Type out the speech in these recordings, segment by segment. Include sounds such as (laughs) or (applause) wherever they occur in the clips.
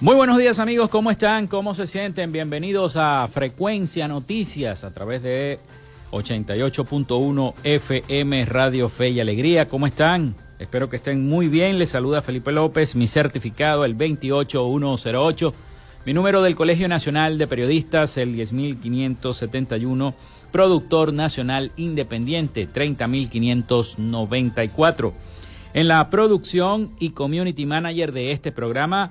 Muy buenos días amigos, ¿cómo están? ¿Cómo se sienten? Bienvenidos a Frecuencia Noticias a través de 88.1 FM Radio Fe y Alegría. ¿Cómo están? Espero que estén muy bien. Les saluda Felipe López, mi certificado el 28108, mi número del Colegio Nacional de Periodistas el 10571, productor nacional independiente 30594. En la producción y community manager de este programa,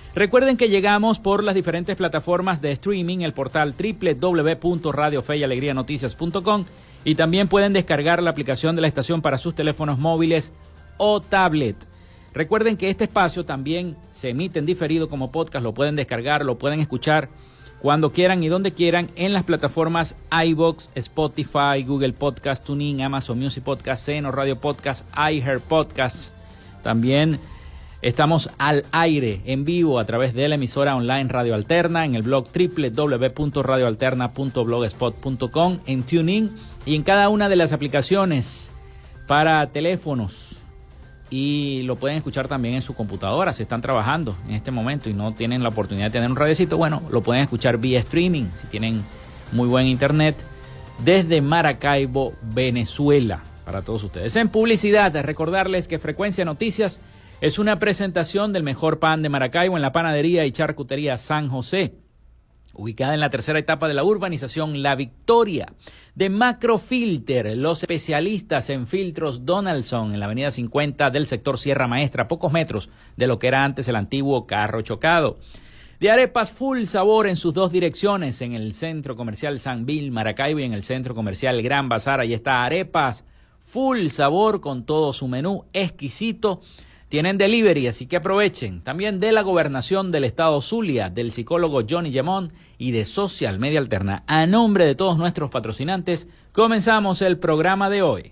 Recuerden que llegamos por las diferentes plataformas de streaming, el portal www.radiofeyalegrianoticias.com y también pueden descargar la aplicación de la estación para sus teléfonos móviles o tablet. Recuerden que este espacio también se emite en diferido como podcast, lo pueden descargar, lo pueden escuchar cuando quieran y donde quieran en las plataformas iBox, Spotify, Google Podcast, TuneIn, Amazon Music Podcast, Seno Radio Podcast, iHeart Podcast. También Estamos al aire, en vivo, a través de la emisora online Radio Alterna, en el blog www.radioalterna.blogspot.com, en TuneIn y en cada una de las aplicaciones para teléfonos. Y lo pueden escuchar también en su computadora si están trabajando en este momento y no tienen la oportunidad de tener un radiocito. Bueno, lo pueden escuchar vía streaming si tienen muy buen internet desde Maracaibo, Venezuela, para todos ustedes. En publicidad, recordarles que Frecuencia Noticias es una presentación del mejor pan de Maracaibo en la panadería y charcutería San José, ubicada en la tercera etapa de la urbanización La Victoria. De Macrofilter, los especialistas en filtros Donaldson en la avenida 50 del sector Sierra Maestra, pocos metros de lo que era antes el antiguo carro chocado. De arepas full sabor en sus dos direcciones, en el centro comercial San Bill, Maracaibo y en el centro comercial Gran Bazar. Ahí está arepas full sabor con todo su menú exquisito tienen delivery, así que aprovechen. También de la gobernación del estado Zulia, del psicólogo Johnny Gemón y de Social Media Alterna. A nombre de todos nuestros patrocinantes, comenzamos el programa de hoy.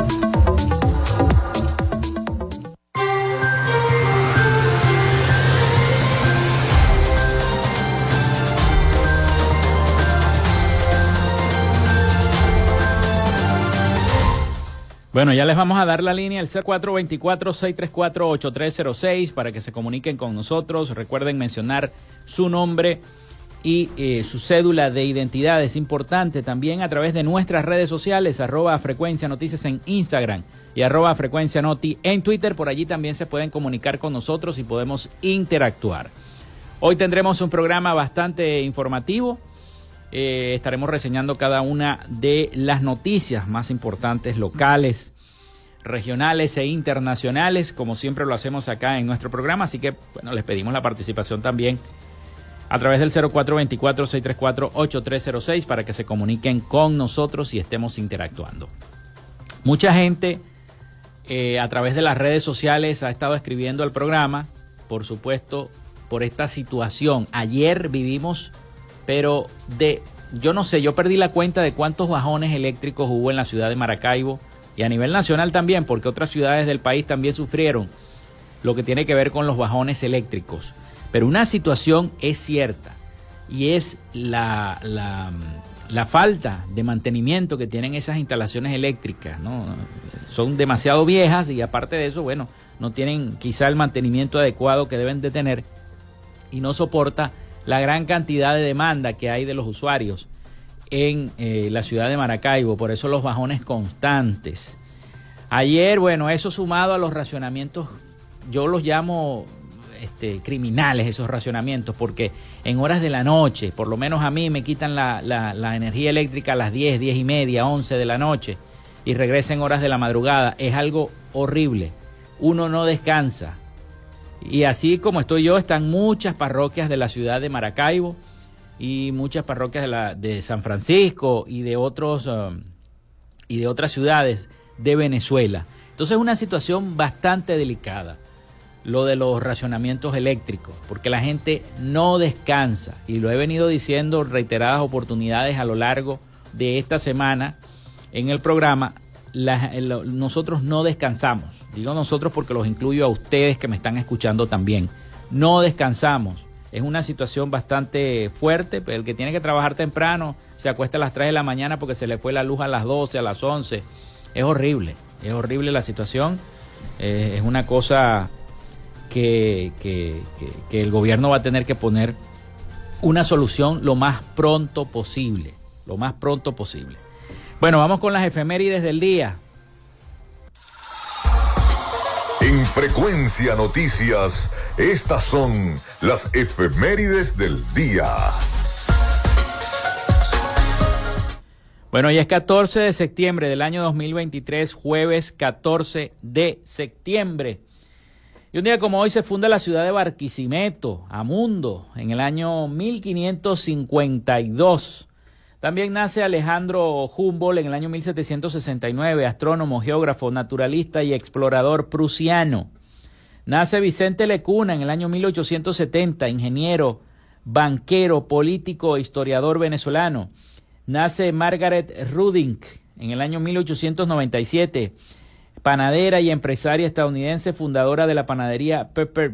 Bueno, ya les vamos a dar la línea el C424-634-8306 para que se comuniquen con nosotros. Recuerden mencionar su nombre y eh, su cédula de identidad. Es importante también a través de nuestras redes sociales, arroba frecuencia noticias en Instagram y arroba frecuencia noti en Twitter. Por allí también se pueden comunicar con nosotros y podemos interactuar. Hoy tendremos un programa bastante informativo eh, estaremos reseñando cada una de las noticias más importantes locales, regionales e internacionales, como siempre lo hacemos acá en nuestro programa. Así que, bueno, les pedimos la participación también a través del 0424-634-8306 para que se comuniquen con nosotros y estemos interactuando. Mucha gente eh, a través de las redes sociales ha estado escribiendo al programa, por supuesto, por esta situación. Ayer vivimos pero de, yo no sé, yo perdí la cuenta de cuántos bajones eléctricos hubo en la ciudad de Maracaibo y a nivel nacional también, porque otras ciudades del país también sufrieron lo que tiene que ver con los bajones eléctricos. Pero una situación es cierta y es la, la, falta de mantenimiento que tienen esas instalaciones eléctricas. ¿no? Son demasiado viejas y aparte de eso, bueno, no tienen quizá el mantenimiento adecuado que deben de tener y no soporta la gran cantidad de demanda que hay de los usuarios en eh, la ciudad de Maracaibo, por eso los bajones constantes. Ayer, bueno, eso sumado a los racionamientos, yo los llamo este, criminales esos racionamientos, porque en horas de la noche, por lo menos a mí me quitan la, la energía eléctrica a las 10, 10 y media, 11 de la noche y regresan horas de la madrugada, es algo horrible. Uno no descansa, Y así como estoy yo, están muchas parroquias de la ciudad de Maracaibo y muchas parroquias de, la, de San Francisco y de, otros, um, y de otras ciudades de Venezuela. Entonces es una situación bastante delicada lo de los racionamientos eléctricos, porque la gente no descansa y lo he venido diciendo reiteradas oportunidades a lo largo de esta semana en el programa. Nosotros no descansamos, digo nosotros porque los incluyo a ustedes que me están escuchando también. No descansamos. Es una situación bastante fuerte, pero el que tiene que trabajar temprano se acuesta a las 3 de la mañana porque se le fue la luz a las 12, a las 11. Es horrible, es horrible la situación. Eh, es una cosa que, el gobierno va a tener que poner una solución lo más pronto posible, lo más pronto posible. Bueno, vamos con las efemérides del día. En frecuencia noticias, estas son las efemérides del día. Bueno, ya es 14 de septiembre del año 2023, jueves 14 de septiembre. Y un día como hoy se funda la ciudad de Barquisimeto, Amundo, en el año 1552. También nace Alejandro Humboldt en el año 1769, astrónomo, geógrafo, naturalista y explorador prusiano. Nace Vicente Lecuna en el año 1870, ingeniero, banquero, político e historiador venezolano. Nace Margaret Rudink en el año 1897 panadera y empresaria estadounidense, fundadora de la panadería Pepper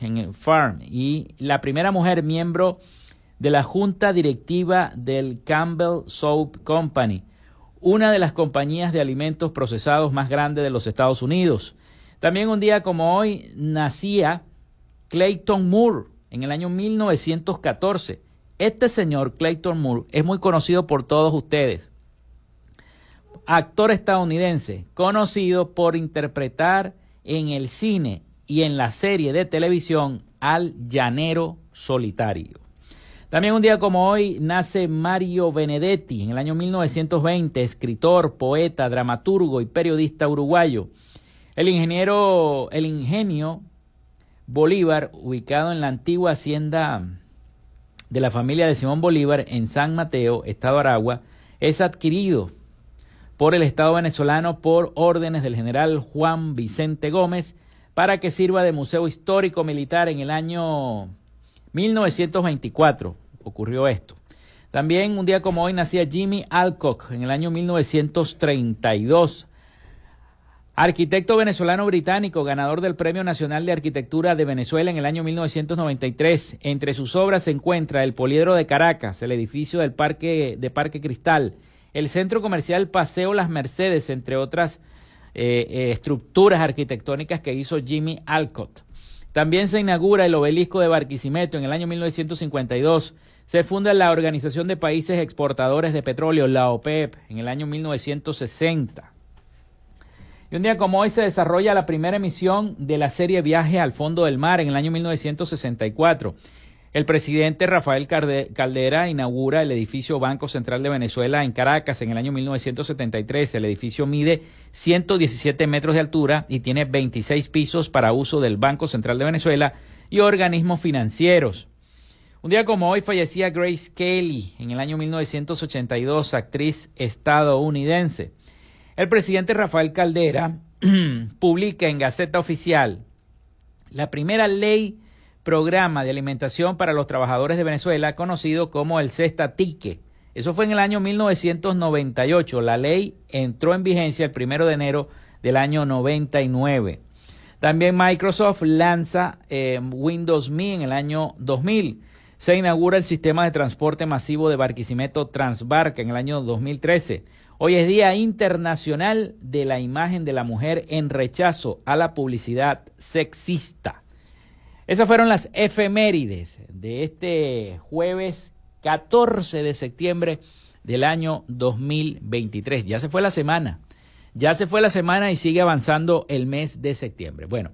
en Farm y la primera mujer miembro de la junta directiva del Campbell Soap Company, una de las compañías de alimentos procesados más grandes de los Estados Unidos. También un día como hoy nacía Clayton Moore en el año 1914. Este señor, Clayton Moore, es muy conocido por todos ustedes actor estadounidense conocido por interpretar en el cine y en la serie de televisión al llanero solitario. También un día como hoy nace Mario Benedetti en el año 1920, escritor, poeta, dramaturgo y periodista uruguayo. El ingeniero, el ingenio Bolívar, ubicado en la antigua hacienda de la familia de Simón Bolívar en San Mateo, Estado Aragua, es adquirido por el Estado venezolano por órdenes del general Juan Vicente Gómez para que sirva de museo histórico militar en el año 1924. Ocurrió esto. También un día como hoy nacía Jimmy Alcock en el año 1932. Arquitecto venezolano británico, ganador del Premio Nacional de Arquitectura de Venezuela en el año 1993. Entre sus obras se encuentra el Poliedro de Caracas, el edificio del Parque de Parque Cristal, el centro comercial Paseo Las Mercedes, entre otras eh, eh, estructuras arquitectónicas que hizo Jimmy Alcott. También se inaugura el obelisco de Barquisimeto en el año 1952. Se funda la Organización de Países Exportadores de Petróleo, la OPEP, en el año 1960. Y un día como hoy se desarrolla la primera emisión de la serie Viaje al Fondo del Mar en el año 1964. El presidente Rafael Caldera inaugura el edificio Banco Central de Venezuela en Caracas en el año 1973. El edificio mide 117 metros de altura y tiene 26 pisos para uso del Banco Central de Venezuela y organismos financieros. Un día como hoy fallecía Grace Kelly en el año 1982, actriz estadounidense. El presidente Rafael Caldera (clears throat) publica en Gaceta Oficial la primera ley programa de alimentación para los trabajadores de Venezuela conocido como el Cesta Tique. Eso fue en el año 1998. La ley entró en vigencia el primero de enero del año 99. También Microsoft lanza eh, Windows Me en el año 2000. Se inaugura el sistema de transporte masivo de Barquisimeto Transbarca en el año 2013. Hoy es Día Internacional de la Imagen de la Mujer en rechazo a la publicidad sexista. Esas fueron las efemérides de este jueves 14 de septiembre del año 2023. Ya se fue la semana. Ya se fue la semana y sigue avanzando el mes de septiembre. Bueno,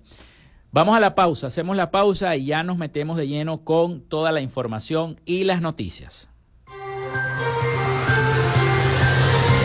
vamos a la pausa. Hacemos la pausa y ya nos metemos de lleno con toda la información y las noticias.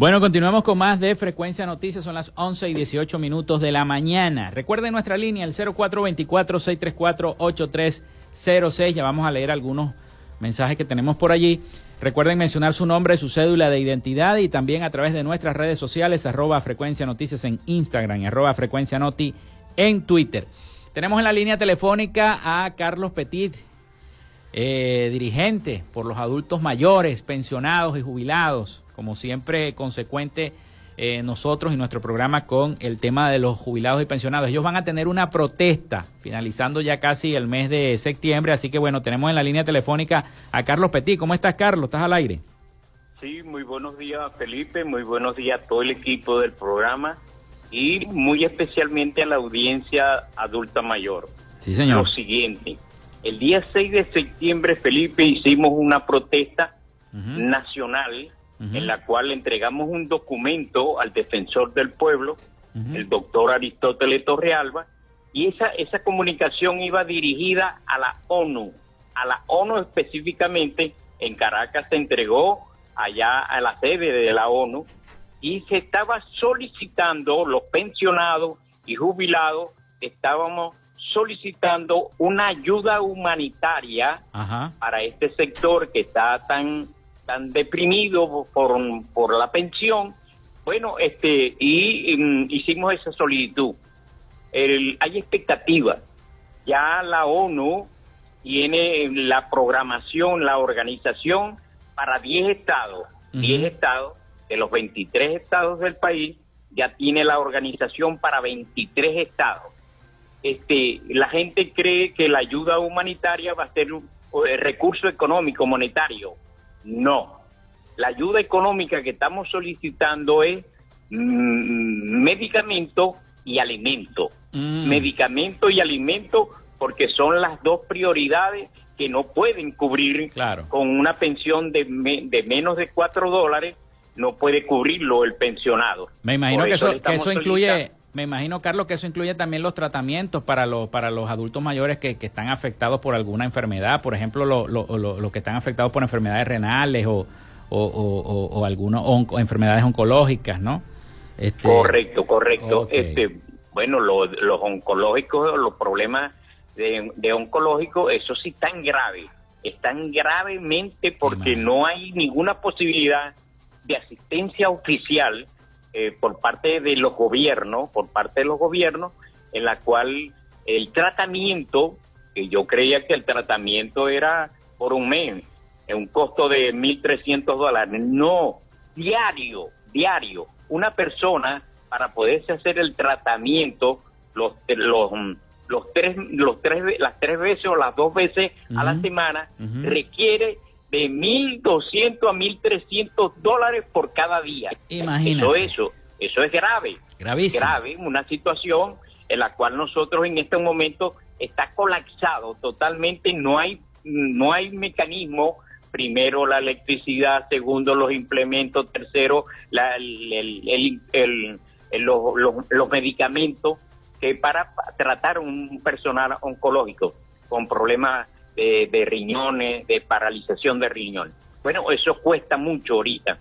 Bueno, continuamos con más de Frecuencia Noticias. Son las 11 y 18 minutos de la mañana. Recuerden nuestra línea, el 0424-634-8306. Ya vamos a leer algunos mensajes que tenemos por allí. Recuerden mencionar su nombre, su cédula de identidad y también a través de nuestras redes sociales, arroba Frecuencia Noticias en Instagram y arroba Frecuencia Noti en Twitter. Tenemos en la línea telefónica a Carlos Petit, eh, dirigente por los adultos mayores, pensionados y jubilados como siempre, consecuente eh, nosotros y nuestro programa con el tema de los jubilados y pensionados. Ellos van a tener una protesta finalizando ya casi el mes de septiembre, así que bueno, tenemos en la línea telefónica a Carlos Petit. ¿Cómo estás, Carlos? ¿Estás al aire? Sí, muy buenos días, Felipe, muy buenos días a todo el equipo del programa y muy especialmente a la audiencia adulta mayor. Sí, señor. Lo siguiente, el día 6 de septiembre, Felipe, hicimos una protesta nacional en la cual entregamos un documento al defensor del pueblo, el doctor Aristóteles Torrealba, y esa, esa comunicación iba dirigida a la ONU, a la ONU específicamente, en Caracas se entregó allá a la sede de la ONU y se estaba solicitando, los pensionados y jubilados, estábamos solicitando una ayuda humanitaria para este sector que está tan tan deprimidos por, por la pensión. Bueno, este, y, mm, hicimos esa solicitud. hay expectativas. Ya la ONU tiene la programación, la organización para 10 estados. 10 estados, de los 23 estados del país, ya tiene la organización para 23 estados. Este, la gente cree que la ayuda humanitaria va a ser un recurso económico, monetario. No. La ayuda económica que estamos solicitando es mm, medicamento y alimento. Mm. Medicamento y alimento porque son las dos prioridades que no pueden cubrir con una pensión de, de menos de cuatro dólares, no puede cubrirlo el pensionado. Me imagino que eso, que eso incluye, me imagino, Carlos, que eso incluye también los tratamientos para los, para los adultos mayores que, que están afectados por alguna enfermedad, por ejemplo, los lo, que están afectados por enfermedades renales o, o, o, o enfermedades oncológicas, ¿no? Este, correcto, correcto. Este, bueno, los oncológicos, los problemas de, de oncológicos, eso sí tan grave, están gravemente porque no hay ninguna posibilidad de asistencia oficial eh, por parte de los gobiernos, por parte de los gobiernos, en la cual el tratamiento, que yo creía que el tratamiento era por un mes, en un costo de 1.300 dólares, no, diario, diario, una persona para poderse hacer el tratamiento, los, los, los tres, los tres, las tres veces o las dos veces a la semana, requiere de 1.200 a 1.300 dólares por cada día. Imagínate. Eso, eso, es grave. Gravísimo. Grave, una situación en la cual nosotros en este momento está colapsado totalmente, no hay, no hay mecanismo primero la electricidad, segundo los implementos, tercero la, el, los, medicamentos que para tratar un personal oncológico con problemas de, de riñones, de paralización de riñones. Bueno, eso cuesta mucho ahorita.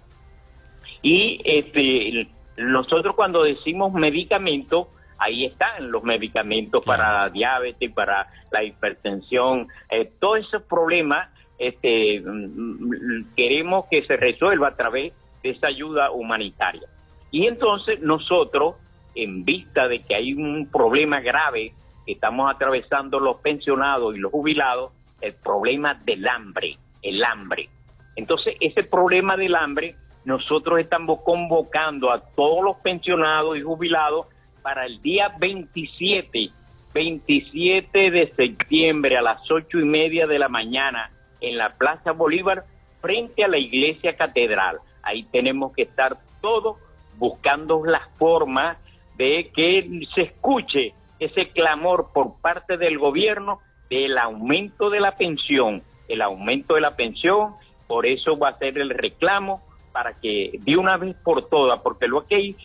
Y este, nosotros cuando decimos medicamentos, ahí están los medicamentos para la diabetes, para la hipertensión, eh, todos esos problemas este, mm, queremos que se resuelva a través de esa ayuda humanitaria. Y entonces nosotros, en vista de que hay un problema grave que estamos atravesando los pensionados y los jubilados, el problema del hambre, el hambre. Entonces, ese problema del hambre, nosotros estamos convocando a todos los pensionados y jubilados para el día 27, 27 de septiembre a las ocho y media de la mañana en la Plaza Bolívar frente a la iglesia catedral. Ahí tenemos que estar todos buscando la forma de que se escuche ese clamor por parte del gobierno del aumento de la pensión, el aumento de la pensión, por eso va a ser el reclamo para que de una vez por todas, porque lo que hay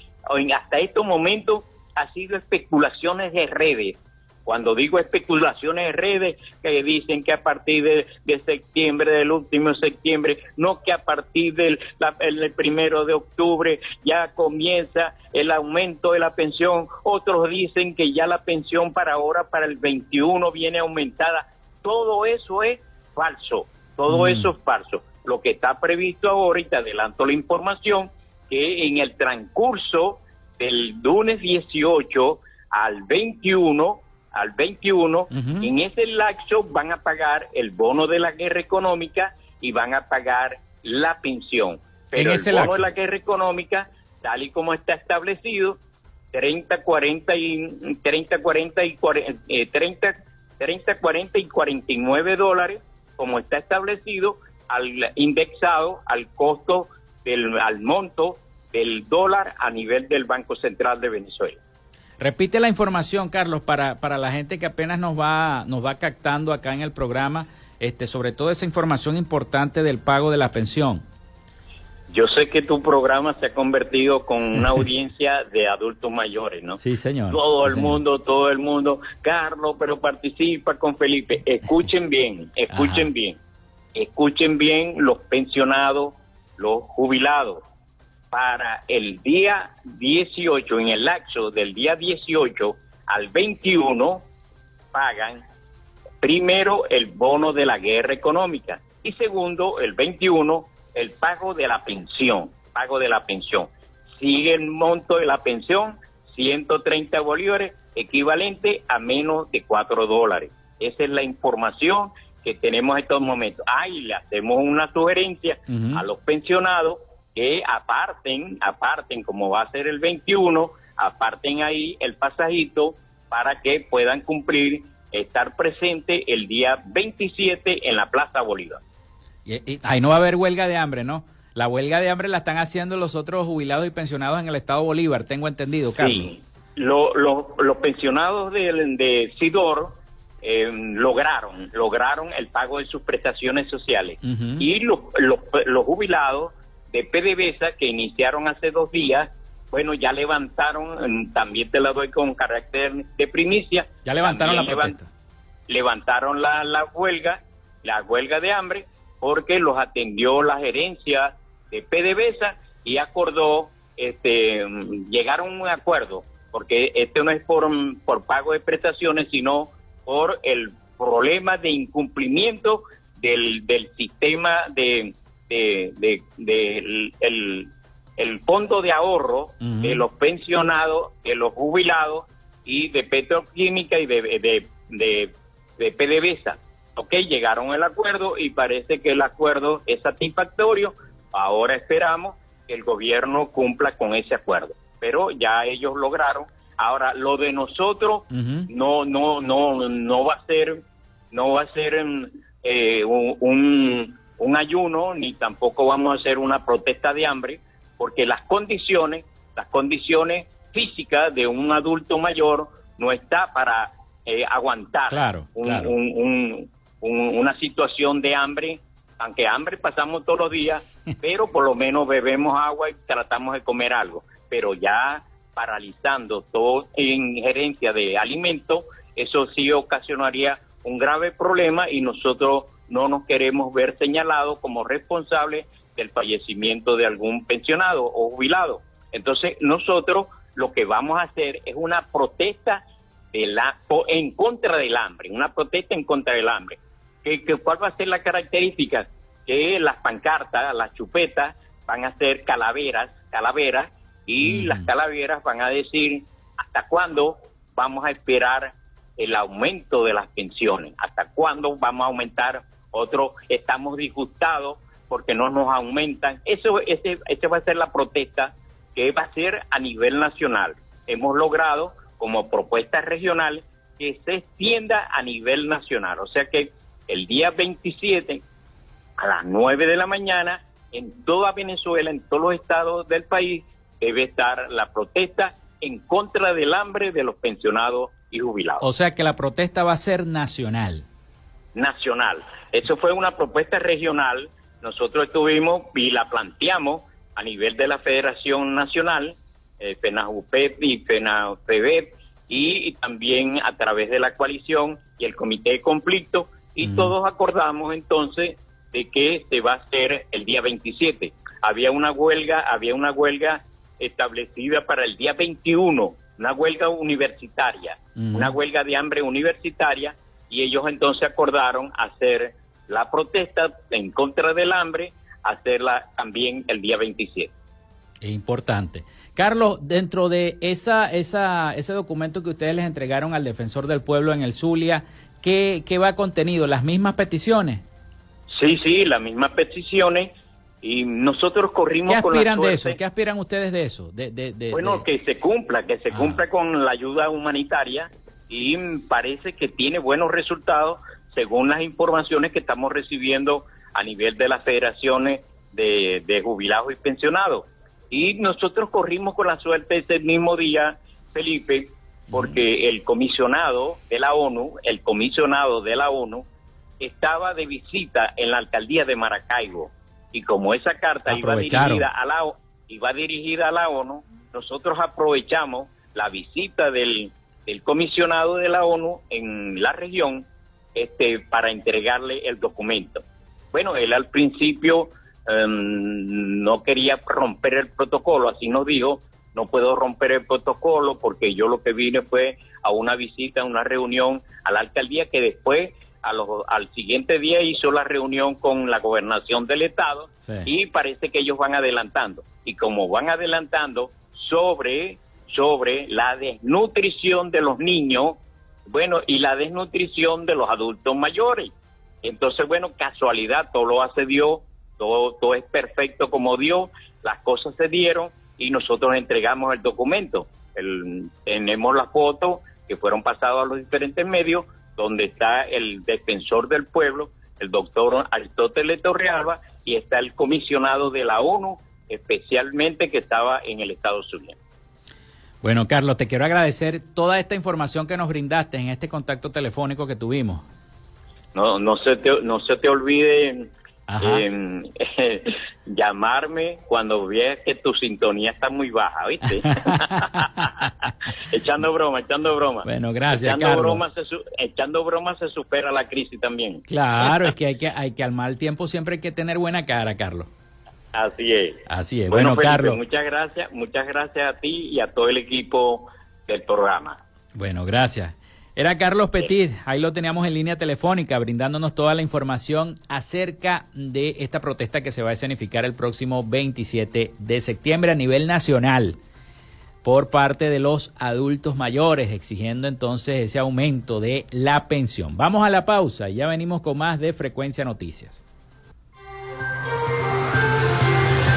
hasta estos momentos ha sido especulaciones de redes, cuando digo especulaciones en redes, que dicen que a partir de, septiembre, del último septiembre, no que a partir del el primero de octubre ya comienza el aumento de la pensión. Otros dicen que ya la pensión para ahora, para el 21, viene aumentada. Todo eso es falso. Todo mm. eso es falso. Lo que está previsto ahora, y te adelanto la información, que en el transcurso del lunes 18 al 21 al 21, en ese lapso van a pagar el bono de la guerra económica y van a pagar la pensión. Pero el bono de la guerra económica, tal y como está establecido, 30, 40 y 30, 40 y 30, 30, 40 y 49 dólares, como está establecido, al indexado al costo del al monto del dólar a nivel del Banco Central de Venezuela. Repite la información, Carlos, para, para la gente que apenas nos va, nos va captando acá en el programa, este, sobre todo esa información importante del pago de la pensión. Yo sé que tu programa se ha convertido con una (laughs) audiencia de adultos mayores, ¿no? Sí, señor. Todo el mundo, todo el mundo. Carlos, pero participa con Felipe. Escuchen bien, escuchen bien. Escuchen bien los pensionados, los jubilados para el día 18, en el lapso del día 18 al 21, pagan primero el bono de la guerra económica y segundo, el 21, el pago de la pensión, pago de la pensión. Sigue el monto de la pensión, 130 bolívares, equivalente a menos de 4 dólares. Esa es la información que tenemos en estos momentos. Ahí le hacemos una sugerencia a los pensionados que aparten, aparten como va a ser el 21, aparten ahí el pasajito para que puedan cumplir, estar presente el día 27 en la Plaza Bolívar. Y, ahí no va a haber huelga de hambre, ¿no? La huelga de hambre la están haciendo los otros jubilados y pensionados en el Estado Bolívar, tengo entendido, Carlos. Sí, los pensionados de, de SIDOR eh, lograron, lograron el pago de sus prestaciones sociales. Y los, los jubilados de PDVSA que iniciaron hace dos días, bueno, ya levantaron, también te la doy con carácter de primicia. Ya levantaron la protesta. levantaron la, la huelga, la huelga de hambre, porque los atendió la gerencia de PDVSA y acordó, este, llegaron a un acuerdo, porque este no es por, por pago de prestaciones, sino por el problema de incumplimiento del, del sistema de, de, de, el, fondo de ahorro de los pensionados, de los jubilados y de petroquímica y de, de, de, de PDVSA. Ok, llegaron al acuerdo y parece que el acuerdo es satisfactorio. Ahora esperamos que el gobierno cumpla con ese acuerdo. Pero ya ellos lograron. Ahora, lo de nosotros no, no, no, no va a ser, no va a ser eh, un un ayuno ni tampoco vamos a hacer una protesta de hambre porque las condiciones, las condiciones físicas de un adulto mayor no está para eh, aguantar una situación de hambre, aunque hambre pasamos todos los días, (laughs) pero por lo menos bebemos agua y tratamos de comer algo, pero ya paralizando toda injerencia de alimentos, eso sí ocasionaría un grave problema y nosotros no nos queremos ver señalados como responsables del fallecimiento de algún pensionado o jubilado. Entonces nosotros lo que vamos a hacer es una protesta de la, en contra del hambre, una protesta en contra del hambre. ¿Qué, cuál va a ser la característica? Que las pancartas, las chupetas, van a ser calaveras, calaveras, y mm. las calaveras van a decir hasta cuándo vamos a esperar el aumento de las pensiones, hasta cuándo vamos a aumentar otro, estamos disgustados porque no nos aumentan. Eso, ese, ese va a ser la protesta que va a ser a nivel nacional. Hemos logrado, como propuesta regional, que se extienda a nivel nacional. O sea que el día 27, a las 9 de la mañana, en toda Venezuela, en todos los estados del país, debe estar la protesta en contra del hambre de los pensionados y jubilados. O sea que la protesta va a ser nacional. Nacional. Eso fue una propuesta regional. Nosotros estuvimos y la planteamos a nivel de la Federación Nacional, eh, y FENAFEBEP, y, también a través de la coalición y el Comité de Conflicto, y todos acordamos entonces de que se va a hacer el día 27. Había una huelga, había una huelga establecida para el día 21, una huelga universitaria, una huelga de hambre universitaria, y ellos entonces acordaron hacer la protesta en contra del hambre, hacerla también el día 27. Es importante. Carlos, dentro de esa, esa, ese documento que ustedes les entregaron al defensor del pueblo en el Zulia, ¿qué, qué va contenido? ¿Las mismas peticiones? Sí, sí, las mismas peticiones y nosotros corrimos ¿Qué aspiran de eso? ¿Qué aspiran ustedes de eso? bueno, que se cumpla, que se ah. cumpla con la ayuda humanitaria y parece que tiene buenos resultados según las informaciones que estamos recibiendo a nivel de las federaciones de, jubilados y pensionados. Y nosotros corrimos con la suerte ese mismo día, Felipe, porque el comisionado de la ONU, el comisionado de la ONU, estaba de visita en la alcaldía de Maracaibo. Y como esa carta iba dirigida, a la, iba dirigida a la ONU, nosotros aprovechamos la visita del, comisionado de la ONU en la región este, para entregarle el documento. Bueno, él al principio em, no quería romper el protocolo, así nos dijo, no puedo romper el protocolo porque yo lo que vine fue a una visita, a una reunión a la alcaldía que después al siguiente día hizo la reunión con la gobernación del estado y parece que ellos van adelantando. Y como van adelantando sobre, sobre la desnutrición de los niños, bueno, y la desnutrición de los adultos mayores. Entonces, bueno, casualidad, todo lo hace Dios, todo, es perfecto como Dios, las cosas se dieron y nosotros entregamos el documento. tenemos las fotos que fueron pasadas a los diferentes medios donde está el defensor del pueblo, el doctor Aristóteles Torrealba, y está el comisionado de la ONU, especialmente que estaba en el Estados Unidos. Bueno, Carlos, te quiero agradecer toda esta información que nos brindaste en este contacto telefónico que tuvimos. No, no se te, no se te olvide eh, (laughs) llamarme cuando veas que tu sintonía está muy baja, ¿viste? (laughs) echando broma, echando broma. Bueno, gracias, echando Broma se echando broma se supera la crisis también. Claro, (laughs) es que hay que hay que al mal tiempo siempre hay que tener buena cara, Carlos. Así es. Así es. Bueno, Carlos. Muchas gracias, muchas gracias a ti y a todo el equipo del programa. Bueno, gracias. Era Carlos Petit, ahí lo teníamos en línea telefónica, brindándonos toda la información acerca de esta protesta que se va a escenificar el próximo 27 de septiembre a nivel nacional por parte de los adultos mayores, exigiendo entonces ese aumento de la pensión. Vamos a la pausa y ya venimos con más de Frecuencia Noticias.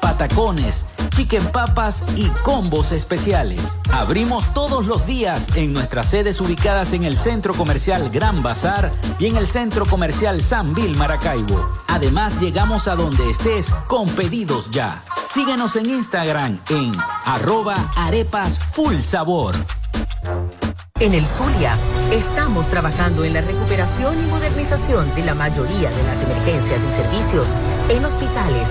patacones, chicken papas y combos especiales. Abrimos todos los días en nuestras sedes ubicadas en el Centro Comercial Gran Bazar y en el Centro Comercial San Bill Maracaibo. Además, llegamos a donde estés con pedidos ya. Síguenos en Instagram en arroba arepas full sabor. En el Zulia, estamos trabajando en la recuperación y modernización de la mayoría de las emergencias y servicios en hospitales,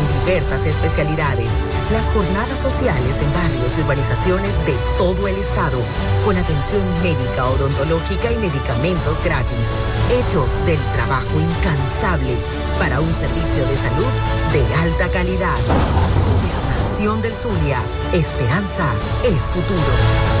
diversas especialidades, las jornadas sociales en barrios y urbanizaciones de todo el estado, con atención médica, odontológica y medicamentos gratis, hechos del trabajo incansable para un servicio de salud de alta calidad. Gobernación del Zulia, esperanza es futuro.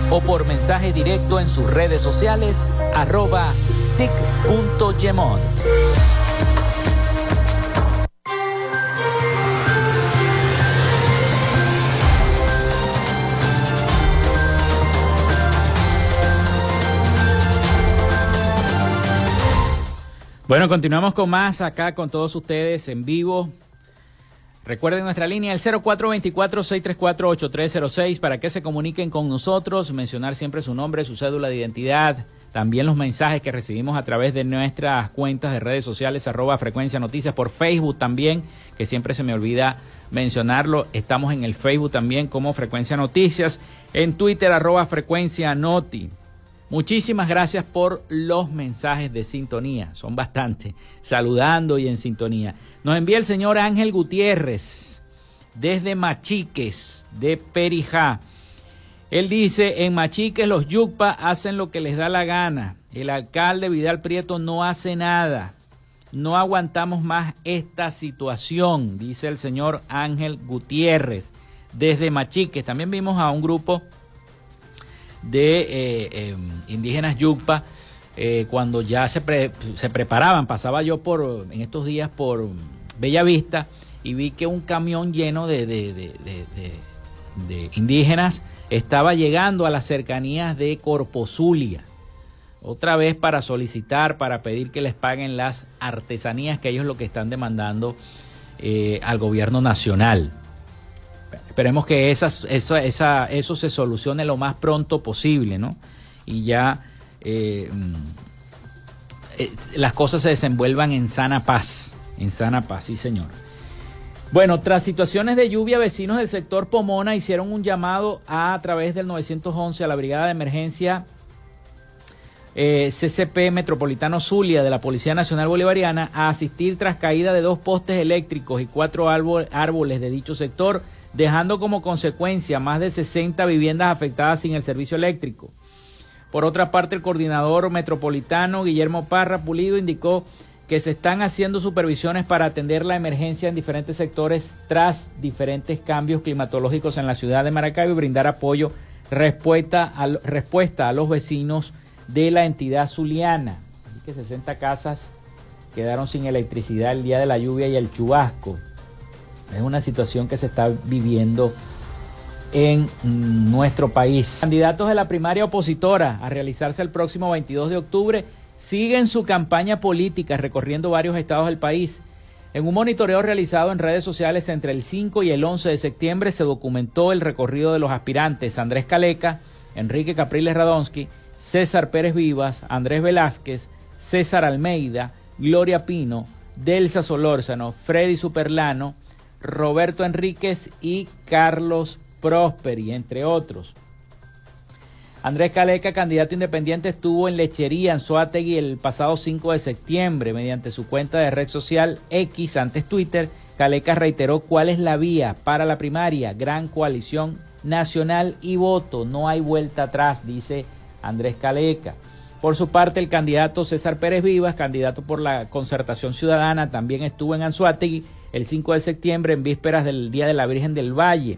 o por mensaje directo en sus redes sociales arroba sic.gemont. Bueno, continuamos con más acá con todos ustedes en vivo Recuerden nuestra línea el 0424-634-8306 para que se comuniquen con nosotros, mencionar siempre su nombre, su cédula de identidad, también los mensajes que recibimos a través de nuestras cuentas de redes sociales, arroba frecuencia noticias, por Facebook también, que siempre se me olvida mencionarlo. Estamos en el Facebook también como frecuencia noticias, en Twitter arroba frecuencia noti. Muchísimas gracias por los mensajes de sintonía, son bastantes, saludando y en sintonía. Nos envía el señor Ángel Gutiérrez desde Machiques, de Perijá. Él dice, en Machiques los yucpa hacen lo que les da la gana. El alcalde Vidal Prieto no hace nada. No aguantamos más esta situación, dice el señor Ángel Gutiérrez desde Machiques. También vimos a un grupo de eh, em, indígenas yucpa eh, cuando ya se, se preparaban. Pasaba yo por en estos días por Bella Vista y vi que un camión lleno de, de, de indígenas estaba llegando a las cercanías de Corpozulia otra vez para solicitar, para pedir que les paguen las artesanías que ellos lo que están demandando eh, al gobierno nacional. Esperemos que esas, eso se solucione lo más pronto posible, ¿no? Y ya eh, mm, eh, las cosas se desenvuelvan en sana paz, en sana paz, sí señor. Bueno, tras situaciones de lluvia, vecinos del sector Pomona hicieron un llamado a, a través del 911 a la Brigada de Emergencia eh, CCP Metropolitano Zulia de la Policía Nacional Bolivariana a asistir tras caída de dos postes eléctricos y cuatro árboles de dicho sector, dejando como consecuencia más de 60 viviendas afectadas sin el servicio eléctrico. Por otra parte, el coordinador metropolitano Guillermo Parra Pulido indicó que se están haciendo supervisiones para atender la emergencia en diferentes sectores tras diferentes cambios climatológicos en la ciudad de Maracaibo y brindar apoyo respuesta a, respuesta a los vecinos de la entidad zuliana. Así que 60 casas quedaron sin electricidad el día de la lluvia y el chubasco. Es una situación que se está viviendo en nuestro país. Candidatos de la primaria opositora a realizarse el próximo 22 de octubre siguen su campaña política recorriendo varios estados del país. En un monitoreo realizado en redes sociales entre el 5 y el 11 de septiembre se documentó el recorrido de los aspirantes Andrés Caleca, Enrique Capriles Radonsky, César Pérez Vivas, Andrés Velázquez, César Almeida, Gloria Pino, Delsa Solórzano, Freddy Superlano, Roberto Enríquez y Carlos Prosperi, entre otros. Andrés Caleca, candidato independiente, estuvo en Lechería, en el pasado 5 de septiembre. Mediante su cuenta de red social X, antes Twitter, Caleca reiteró cuál es la vía para la primaria, gran coalición nacional y voto. No hay vuelta atrás, dice Andrés Caleca. Por su parte, el candidato César Pérez Vivas, candidato por la concertación ciudadana, también estuvo en Anzuategui el 5 de septiembre en vísperas del Día de la Virgen del Valle.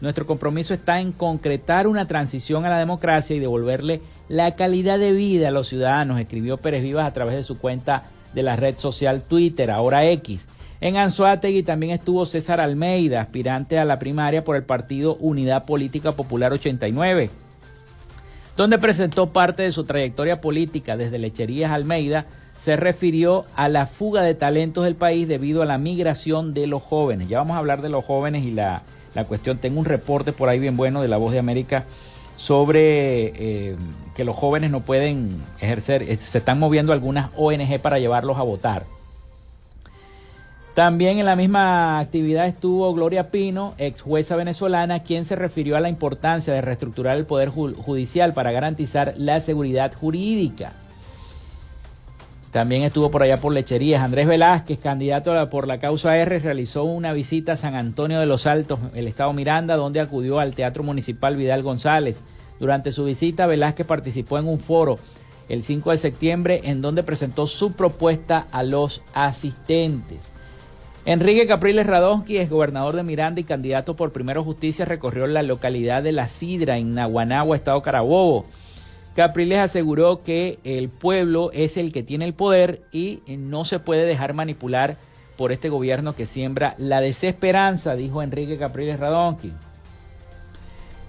Nuestro compromiso está en concretar una transición a la democracia y devolverle la calidad de vida a los ciudadanos, escribió Pérez Vivas a través de su cuenta de la red social Twitter, ahora X. En Anzuategui también estuvo César Almeida, aspirante a la primaria por el partido Unidad Política Popular 89 donde presentó parte de su trayectoria política desde Lecherías Almeida, se refirió a la fuga de talentos del país debido a la migración de los jóvenes. Ya vamos a hablar de los jóvenes y la, cuestión. Tengo un reporte por ahí bien bueno de La Voz de América sobre eh, que los jóvenes no pueden ejercer, eh, se están moviendo algunas ONG para llevarlos a votar. También en la misma actividad estuvo Gloria Pino, ex jueza venezolana, quien se refirió a la importancia de reestructurar el Poder Judicial para garantizar la seguridad jurídica. También estuvo por allá por Lecherías. Andrés Velázquez, candidato por la causa R, realizó una visita a San Antonio de los Altos, el estado Miranda, donde acudió al Teatro Municipal Vidal González. Durante su visita, Velázquez participó en un foro el 5 de septiembre en donde presentó su propuesta a los asistentes. Enrique Capriles Radonsky, es gobernador de Miranda y candidato por Primero Justicia, recorrió la localidad de La Sidra, en Naguanagua, estado Carabobo. Capriles aseguró que el pueblo es el que tiene el poder y no se puede dejar manipular por este gobierno que siembra la desesperanza, dijo Enrique Capriles Radonsky.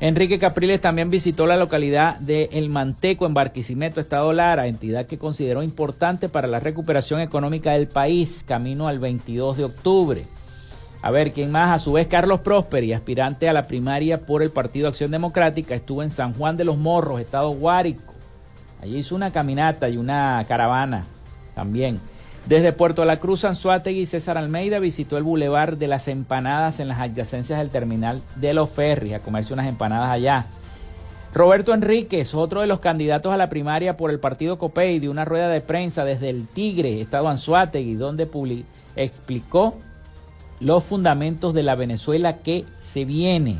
Enrique Capriles también visitó la localidad de El Manteco en Barquisimeto, Estado Lara, entidad que consideró importante para la recuperación económica del país, camino al 22 de octubre. A ver, ¿quién más? A su vez, Carlos Prosperi, aspirante a la primaria por el Partido Acción Democrática, estuvo en San Juan de los Morros, Estado Guárico. Allí hizo una caminata y una caravana también. Desde Puerto La Cruz, Anzuategui, César Almeida visitó el Boulevard de las Empanadas en las adyacencias del terminal de los ferries a comerse unas empanadas allá. Roberto Enríquez, otro de los candidatos a la primaria por el partido COPEI, dio una rueda de prensa desde el Tigre, estado Anzuategui, donde explicó los fundamentos de la Venezuela que se viene.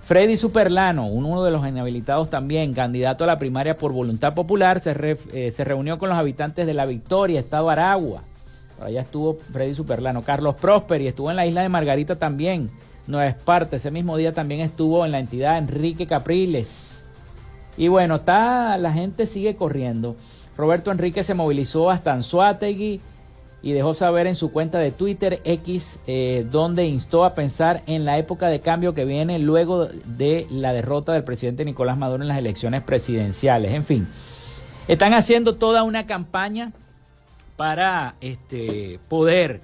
Freddy Superlano, uno de los inhabilitados también, candidato a la primaria por voluntad popular, se, eh, se reunió con los habitantes de La Victoria, Estado Aragua. Allá estuvo Freddy Superlano. Carlos Prosperi estuvo en la isla de Margarita también, Nueva Esparta. Ese mismo día también estuvo en la entidad Enrique Capriles. Y bueno, está, la gente sigue corriendo. Roberto Enrique se movilizó hasta Anzuategui y dejó saber en su cuenta de Twitter X, eh, donde instó a pensar en la época de cambio que viene luego de la derrota del presidente Nicolás Maduro en las elecciones presidenciales. En fin, están haciendo toda una campaña para este, poder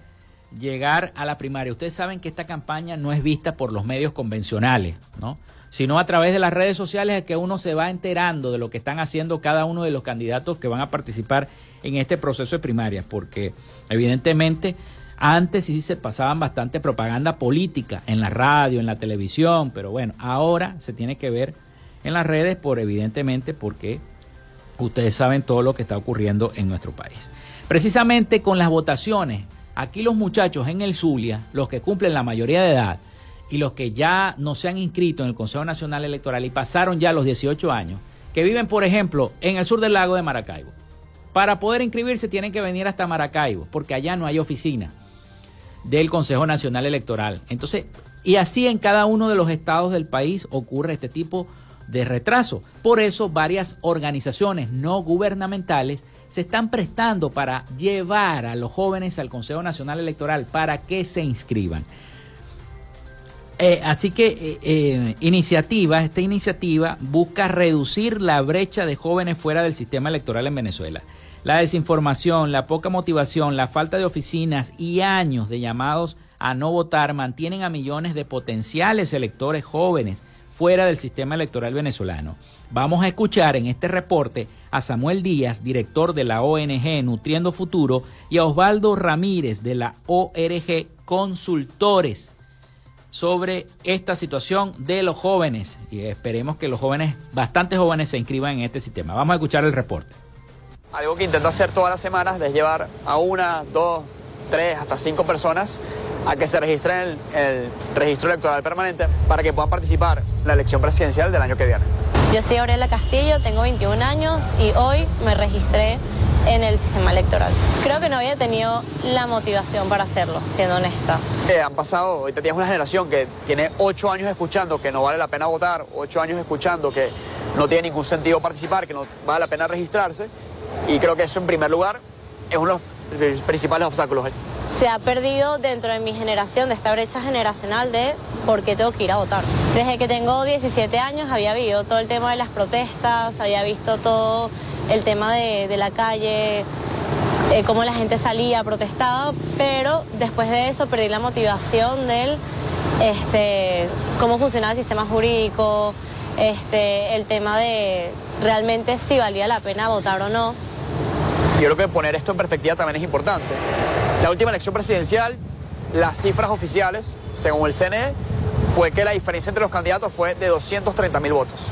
llegar a la primaria. Ustedes saben que esta campaña no es vista por los medios convencionales, ¿no? sino a través de las redes sociales es que uno se va enterando de lo que están haciendo cada uno de los candidatos que van a participar en este proceso de primarias, porque evidentemente antes sí se pasaban bastante propaganda política en la radio, en la televisión, pero bueno, ahora se tiene que ver en las redes por evidentemente porque ustedes saben todo lo que está ocurriendo en nuestro país. Precisamente con las votaciones, aquí los muchachos en el Zulia, los que cumplen la mayoría de edad, y los que ya no se han inscrito en el Consejo Nacional Electoral y pasaron ya los 18 años, que viven, por ejemplo, en el sur del lago de Maracaibo. Para poder inscribirse tienen que venir hasta Maracaibo, porque allá no hay oficina del Consejo Nacional Electoral. Entonces, y así en cada uno de los estados del país ocurre este tipo de retraso. Por eso varias organizaciones no gubernamentales se están prestando para llevar a los jóvenes al Consejo Nacional Electoral para que se inscriban. Eh, así que eh, eh, iniciativa, esta iniciativa busca reducir la brecha de jóvenes fuera del sistema electoral en Venezuela. La desinformación, la poca motivación, la falta de oficinas y años de llamados a no votar mantienen a millones de potenciales electores jóvenes fuera del sistema electoral venezolano. Vamos a escuchar en este reporte a Samuel Díaz, director de la ONG Nutriendo Futuro, y a Osvaldo Ramírez de la ORG Consultores sobre esta situación de los jóvenes y esperemos que los jóvenes, bastante jóvenes, se inscriban en este sistema. Vamos a escuchar el reporte. Algo que intento hacer todas las semanas es llevar a una, dos, tres, hasta cinco personas a que se registren en el, el registro electoral permanente para que puedan participar en la elección presidencial del año que viene. Yo soy Aurelia Castillo, tengo 21 años y hoy me registré en el sistema electoral. Creo que no había tenido la motivación para hacerlo, siendo honesta. Eh, han pasado, ahorita tienes una generación que tiene ocho años escuchando que no vale la pena votar, ocho años escuchando que no tiene ningún sentido participar, que no vale la pena registrarse. Y creo que eso en primer lugar es uno de los principales obstáculos. Se ha perdido dentro de mi generación, de esta brecha generacional de por qué tengo que ir a votar. Desde que tengo 17 años había vivido todo el tema de las protestas, había visto todo el tema de, la calle, eh, cómo la gente salía, protestaba, pero después de eso perdí la motivación del este, cómo funcionaba el sistema jurídico, este, el tema de realmente si valía la pena votar o no. Yo creo que poner esto en perspectiva también es importante. La última elección presidencial, las cifras oficiales, según el CNE, fue que la diferencia entre los candidatos fue de 230 mil votos.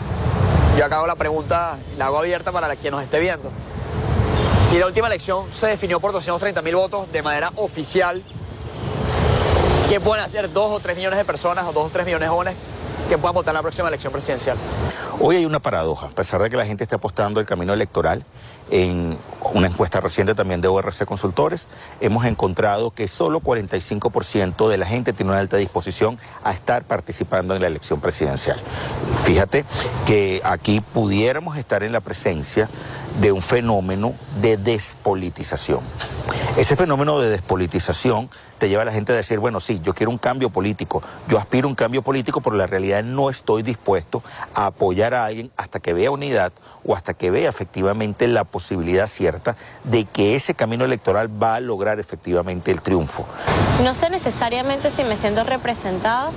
Yo acabo la pregunta, la hago abierta para quien nos esté viendo. Si la última elección se definió por 230 mil votos de manera oficial, ¿qué pueden hacer dos o tres millones de personas o dos o tres millones de jóvenes que puedan votar en la próxima elección presidencial? Hoy hay una paradoja, a pesar de que la gente esté apostando el camino electoral, en una encuesta reciente también de ORC Consultores, hemos encontrado que solo 45% de la gente tiene una alta disposición a estar participando en la elección presidencial. Fíjate que aquí pudiéramos estar en la presencia de un fenómeno de despolitización. Ese fenómeno de despolitización te lleva a la gente a decir, bueno, sí, yo quiero un cambio político, yo aspiro a un cambio político, pero la realidad no estoy dispuesto a apoyar a alguien hasta que vea unidad o hasta que vea efectivamente la posibilidad cierta de que ese camino electoral va a lograr efectivamente el triunfo. No sé necesariamente si me siento representada,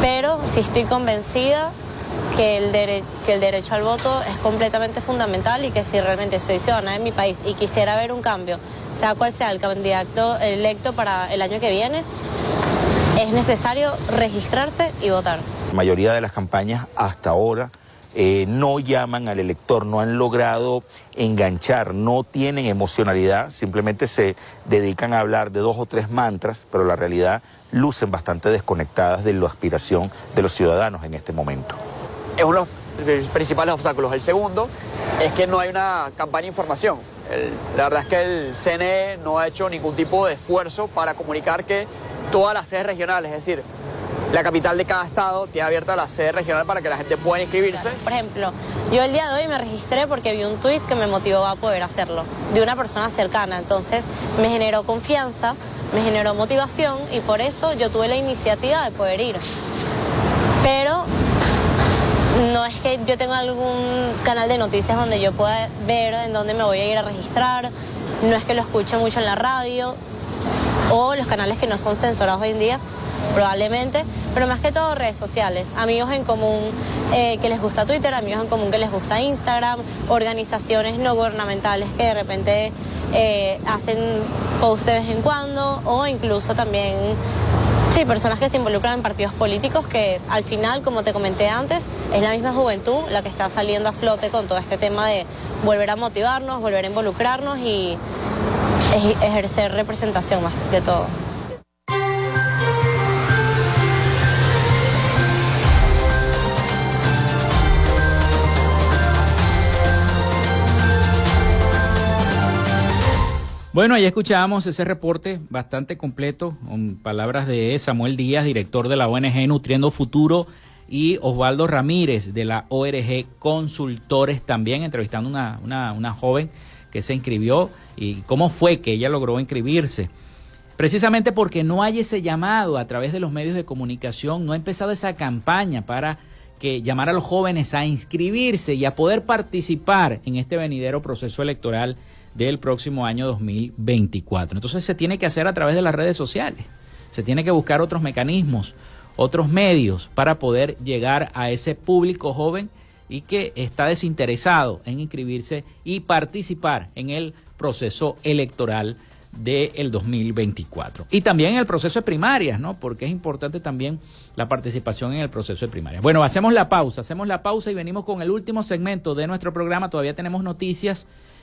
pero sí estoy convencida que el, derecho al voto es completamente fundamental y que si realmente soy ciudadana de mi país y quisiera ver un cambio, sea cual sea el candidato electo para el año que viene, es necesario registrarse y votar. La mayoría de las campañas hasta ahora eh, no llaman al elector, no han logrado enganchar, no tienen emocionalidad, simplemente se dedican a hablar de dos o tres mantras, pero la realidad lucen bastante desconectadas de la aspiración de los ciudadanos en este momento. Es uno de los principales obstáculos. El segundo es que no hay una campaña de información. la verdad es que el CNE no ha hecho ningún tipo de esfuerzo para comunicar que todas las sedes regionales, es decir, la capital de cada estado tiene abierta la sede regional para que la gente pueda inscribirse. Por ejemplo, yo el día de hoy me registré porque vi un tuit que me motivó a poder hacerlo, de una persona cercana. Entonces me generó confianza, me generó motivación y por eso yo tuve la iniciativa de poder ir. Pero no es que yo tenga algún canal de noticias donde yo pueda ver en dónde me voy a ir a registrar, no es que lo escuche mucho en la radio o los canales que no son censurados hoy en día, probablemente, pero más que todo redes sociales, amigos en común eh, que les gusta Twitter, amigos en común que les gusta Instagram, organizaciones no gubernamentales que de repente eh, hacen posts de vez en cuando o incluso también Sí, personas que se involucran en partidos políticos que al final, como te comenté antes, es la misma juventud la que está saliendo a flote con todo este tema de volver a motivarnos, volver a involucrarnos y ejercer representación más que todo. Bueno, ahí escuchábamos ese reporte bastante completo, con palabras de Samuel Díaz, director de la ONG Nutriendo Futuro, y Osvaldo Ramírez de la ORG Consultores, también entrevistando una, una, una joven que se inscribió y cómo fue que ella logró inscribirse. Precisamente porque no hay ese llamado a través de los medios de comunicación, no ha empezado esa campaña para que llamar a los jóvenes a inscribirse y a poder participar en este venidero proceso electoral del próximo año 2024. Entonces se tiene que hacer a través de las redes sociales, se tiene que buscar otros mecanismos, otros medios para poder llegar a ese público joven y que está desinteresado en inscribirse y participar en el proceso electoral del 2024. Y también en el proceso de primarias, ¿no? Porque es importante también la participación en el proceso de primarias. Bueno, hacemos la pausa, hacemos la pausa y venimos con el último segmento de nuestro programa. Todavía tenemos noticias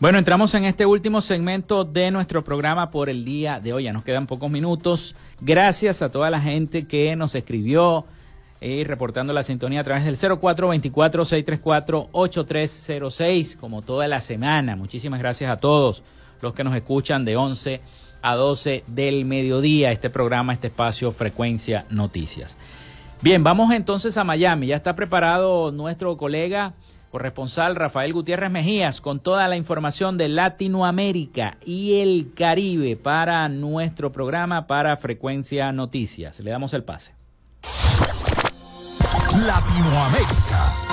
Bueno, entramos en este último segmento de nuestro programa por el día de hoy. Ya nos quedan pocos minutos. Gracias a toda la gente que nos escribió y reportando la sintonía a través del 0424-634-8306, como toda la semana. Muchísimas gracias a todos los que nos escuchan de 11 a 12 del mediodía. Este programa, este espacio, Frecuencia Noticias. Bien, vamos entonces a Miami. Ya está preparado nuestro colega corresponsal Rafael Gutiérrez Mejías con toda la información de Latinoamérica y el Caribe para nuestro programa para Frecuencia Noticias. Le damos el pase. Latinoamérica.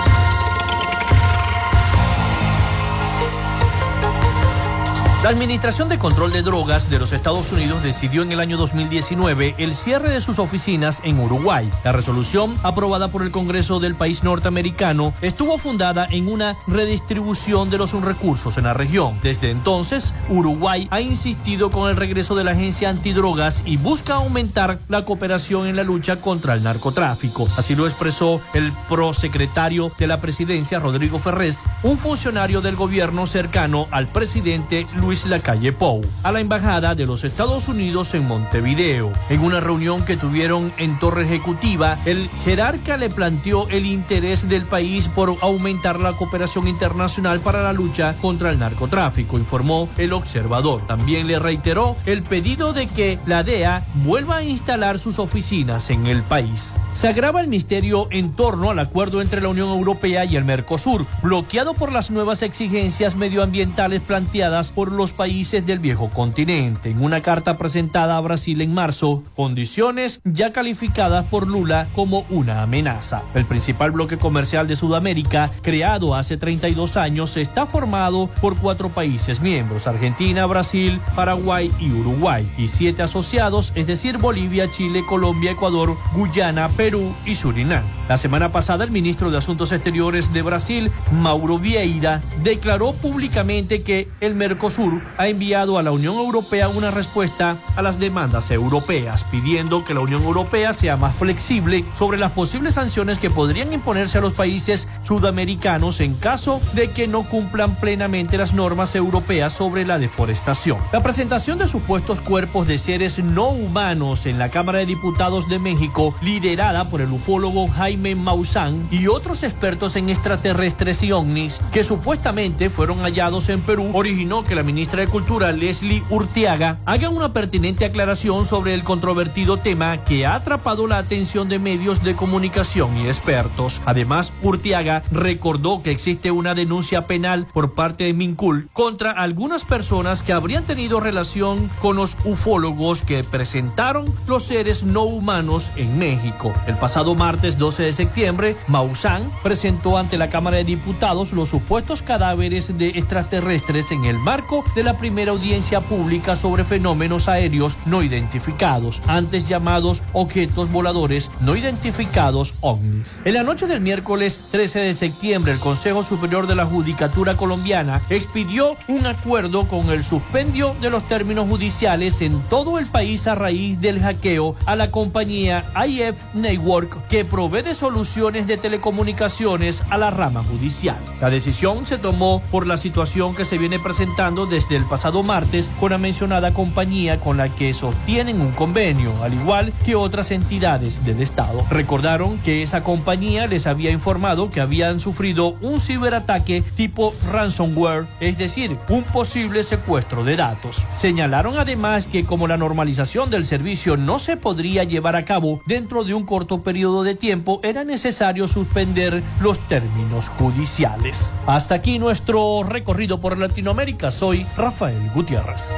La Administración de Control de Drogas de los Estados Unidos decidió en el año 2019 el cierre de sus oficinas en Uruguay. La resolución, aprobada por el Congreso del país norteamericano, estuvo fundada en una redistribución de los recursos en la región. Desde entonces, Uruguay ha insistido con el regreso de la agencia antidrogas y busca aumentar la cooperación en la lucha contra el narcotráfico. Así lo expresó el prosecretario de la presidencia, Rodrigo Ferrés, un funcionario del gobierno cercano al presidente Luis Luis Lacalle Pou a la Embajada de los Estados Unidos en Montevideo. En una reunión que tuvieron en Torre Ejecutiva, el jerarca le planteó el interés del país por aumentar la cooperación internacional para la lucha contra el narcotráfico, informó el observador. También le reiteró el pedido de que la DEA vuelva a instalar sus oficinas en el país. Se agrava el misterio en torno al acuerdo entre la Unión Europea y el Mercosur, bloqueado por las nuevas exigencias medioambientales planteadas por los países del viejo continente. En una carta presentada a Brasil en marzo, condiciones ya calificadas por Lula como una amenaza. El principal bloque comercial de Sudamérica, creado hace 32 años, está formado por cuatro países miembros, Argentina, Brasil, Paraguay y Uruguay, y siete asociados, es decir, Bolivia, Chile, Colombia, Ecuador, Guyana, Perú y Surinam. La semana pasada, el ministro de Asuntos Exteriores de Brasil, Mauro Vieira, declaró públicamente que el Mercosur ha enviado a la Unión Europea una respuesta a las demandas europeas, pidiendo que la Unión Europea sea más flexible sobre las posibles sanciones que podrían imponerse a los países sudamericanos en caso de que no cumplan plenamente las normas europeas sobre la deforestación. La presentación de supuestos cuerpos de seres no humanos en la Cámara de Diputados de México, liderada por el ufólogo Jaime Maussan y otros expertos en extraterrestres y ovnis que supuestamente fueron hallados en Perú, originó que la ministra de Cultura, Leslie Urtiaga, haga una pertinente aclaración sobre el controvertido tema que ha atrapado la atención de medios de comunicación y expertos. Además, Urtiaga recordó que existe una denuncia penal por parte de Mincul contra algunas personas que habrían tenido relación con los ufólogos que presentaron los seres no humanos en México. El pasado martes 12 de septiembre, Maussan presentó ante la Cámara de Diputados los supuestos cadáveres de extraterrestres en el marco de la primera audiencia pública sobre fenómenos aéreos no identificados, antes llamados objetos voladores no identificados ovnis. En la noche del miércoles 13 de septiembre, el Consejo Superior de la Judicatura colombiana expidió un acuerdo con el suspendio de los términos judiciales en todo el país a raíz del hackeo a la compañía IF Network que provee de soluciones de telecomunicaciones a la rama judicial. La decisión se tomó por la situación que se viene presentando desde el pasado martes con la mencionada compañía con la que sostienen un convenio, al igual que otras entidades del Estado. Recordaron que esa compañía les había informado que habían sufrido un ciberataque tipo ransomware, es decir, un posible secuestro de datos. Señalaron además que como la normalización del servicio no se podría llevar a cabo dentro de un corto periodo de tiempo, era necesario suspender los términos judiciales. Hasta aquí nuestro recorrido por Latinoamérica. Soy Rafael Gutiérrez.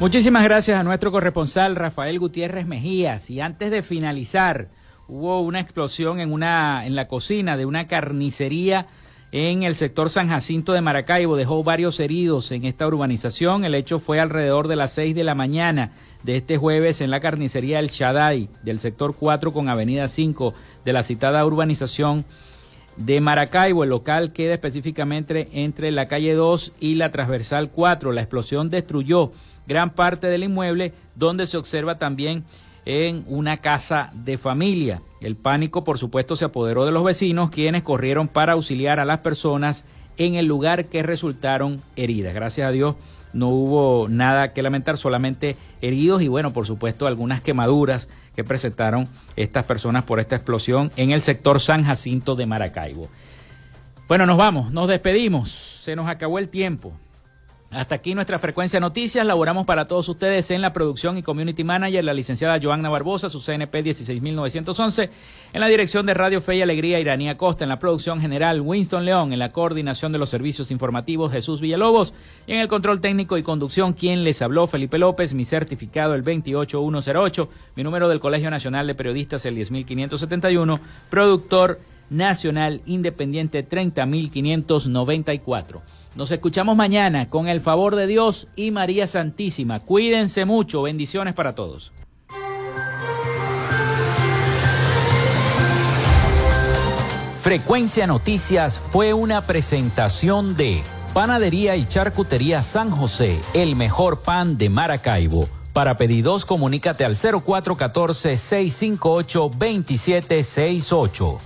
Muchísimas gracias a nuestro corresponsal Rafael Gutiérrez Mejías. Y antes de finalizar, hubo una explosión en, una, en la cocina de una carnicería en el sector San Jacinto de Maracaibo. Dejó varios heridos en esta urbanización. El hecho fue alrededor de las 6 de la mañana de este jueves en la carnicería El Shaddai del sector 4 con avenida 5 de la citada urbanización de Maracaibo. El local queda específicamente entre la calle 2 y la transversal 4. La explosión destruyó gran parte del inmueble donde se observa también en una casa de familia. El pánico, por supuesto, se apoderó de los vecinos, quienes corrieron para auxiliar a las personas en el lugar que resultaron heridas. Gracias a Dios no hubo nada que lamentar, solamente heridos y bueno, por supuesto, algunas quemaduras que presentaron estas personas por esta explosión en el sector San Jacinto de Maracaibo. Bueno, nos vamos, nos despedimos, se nos acabó el tiempo. Hasta aquí nuestra frecuencia noticias. Laboramos para todos ustedes en la producción y community manager, la licenciada Joanna Barbosa, su CNP 16911. En la dirección de Radio Fe y Alegría, Iranía Costa. En la producción general, Winston León. En la coordinación de los servicios informativos, Jesús Villalobos. Y en el control técnico y conducción, quien les habló, Felipe López. Mi certificado, el 28108. Mi número del Colegio Nacional de Periodistas, el 10571. Productor nacional independiente, 30594. Nos escuchamos mañana con el favor de Dios y María Santísima. Cuídense mucho. Bendiciones para todos. Frecuencia Noticias fue una presentación de Panadería y Charcutería San José, el mejor pan de Maracaibo Para pedidos, comunícate al 0414-658-2768.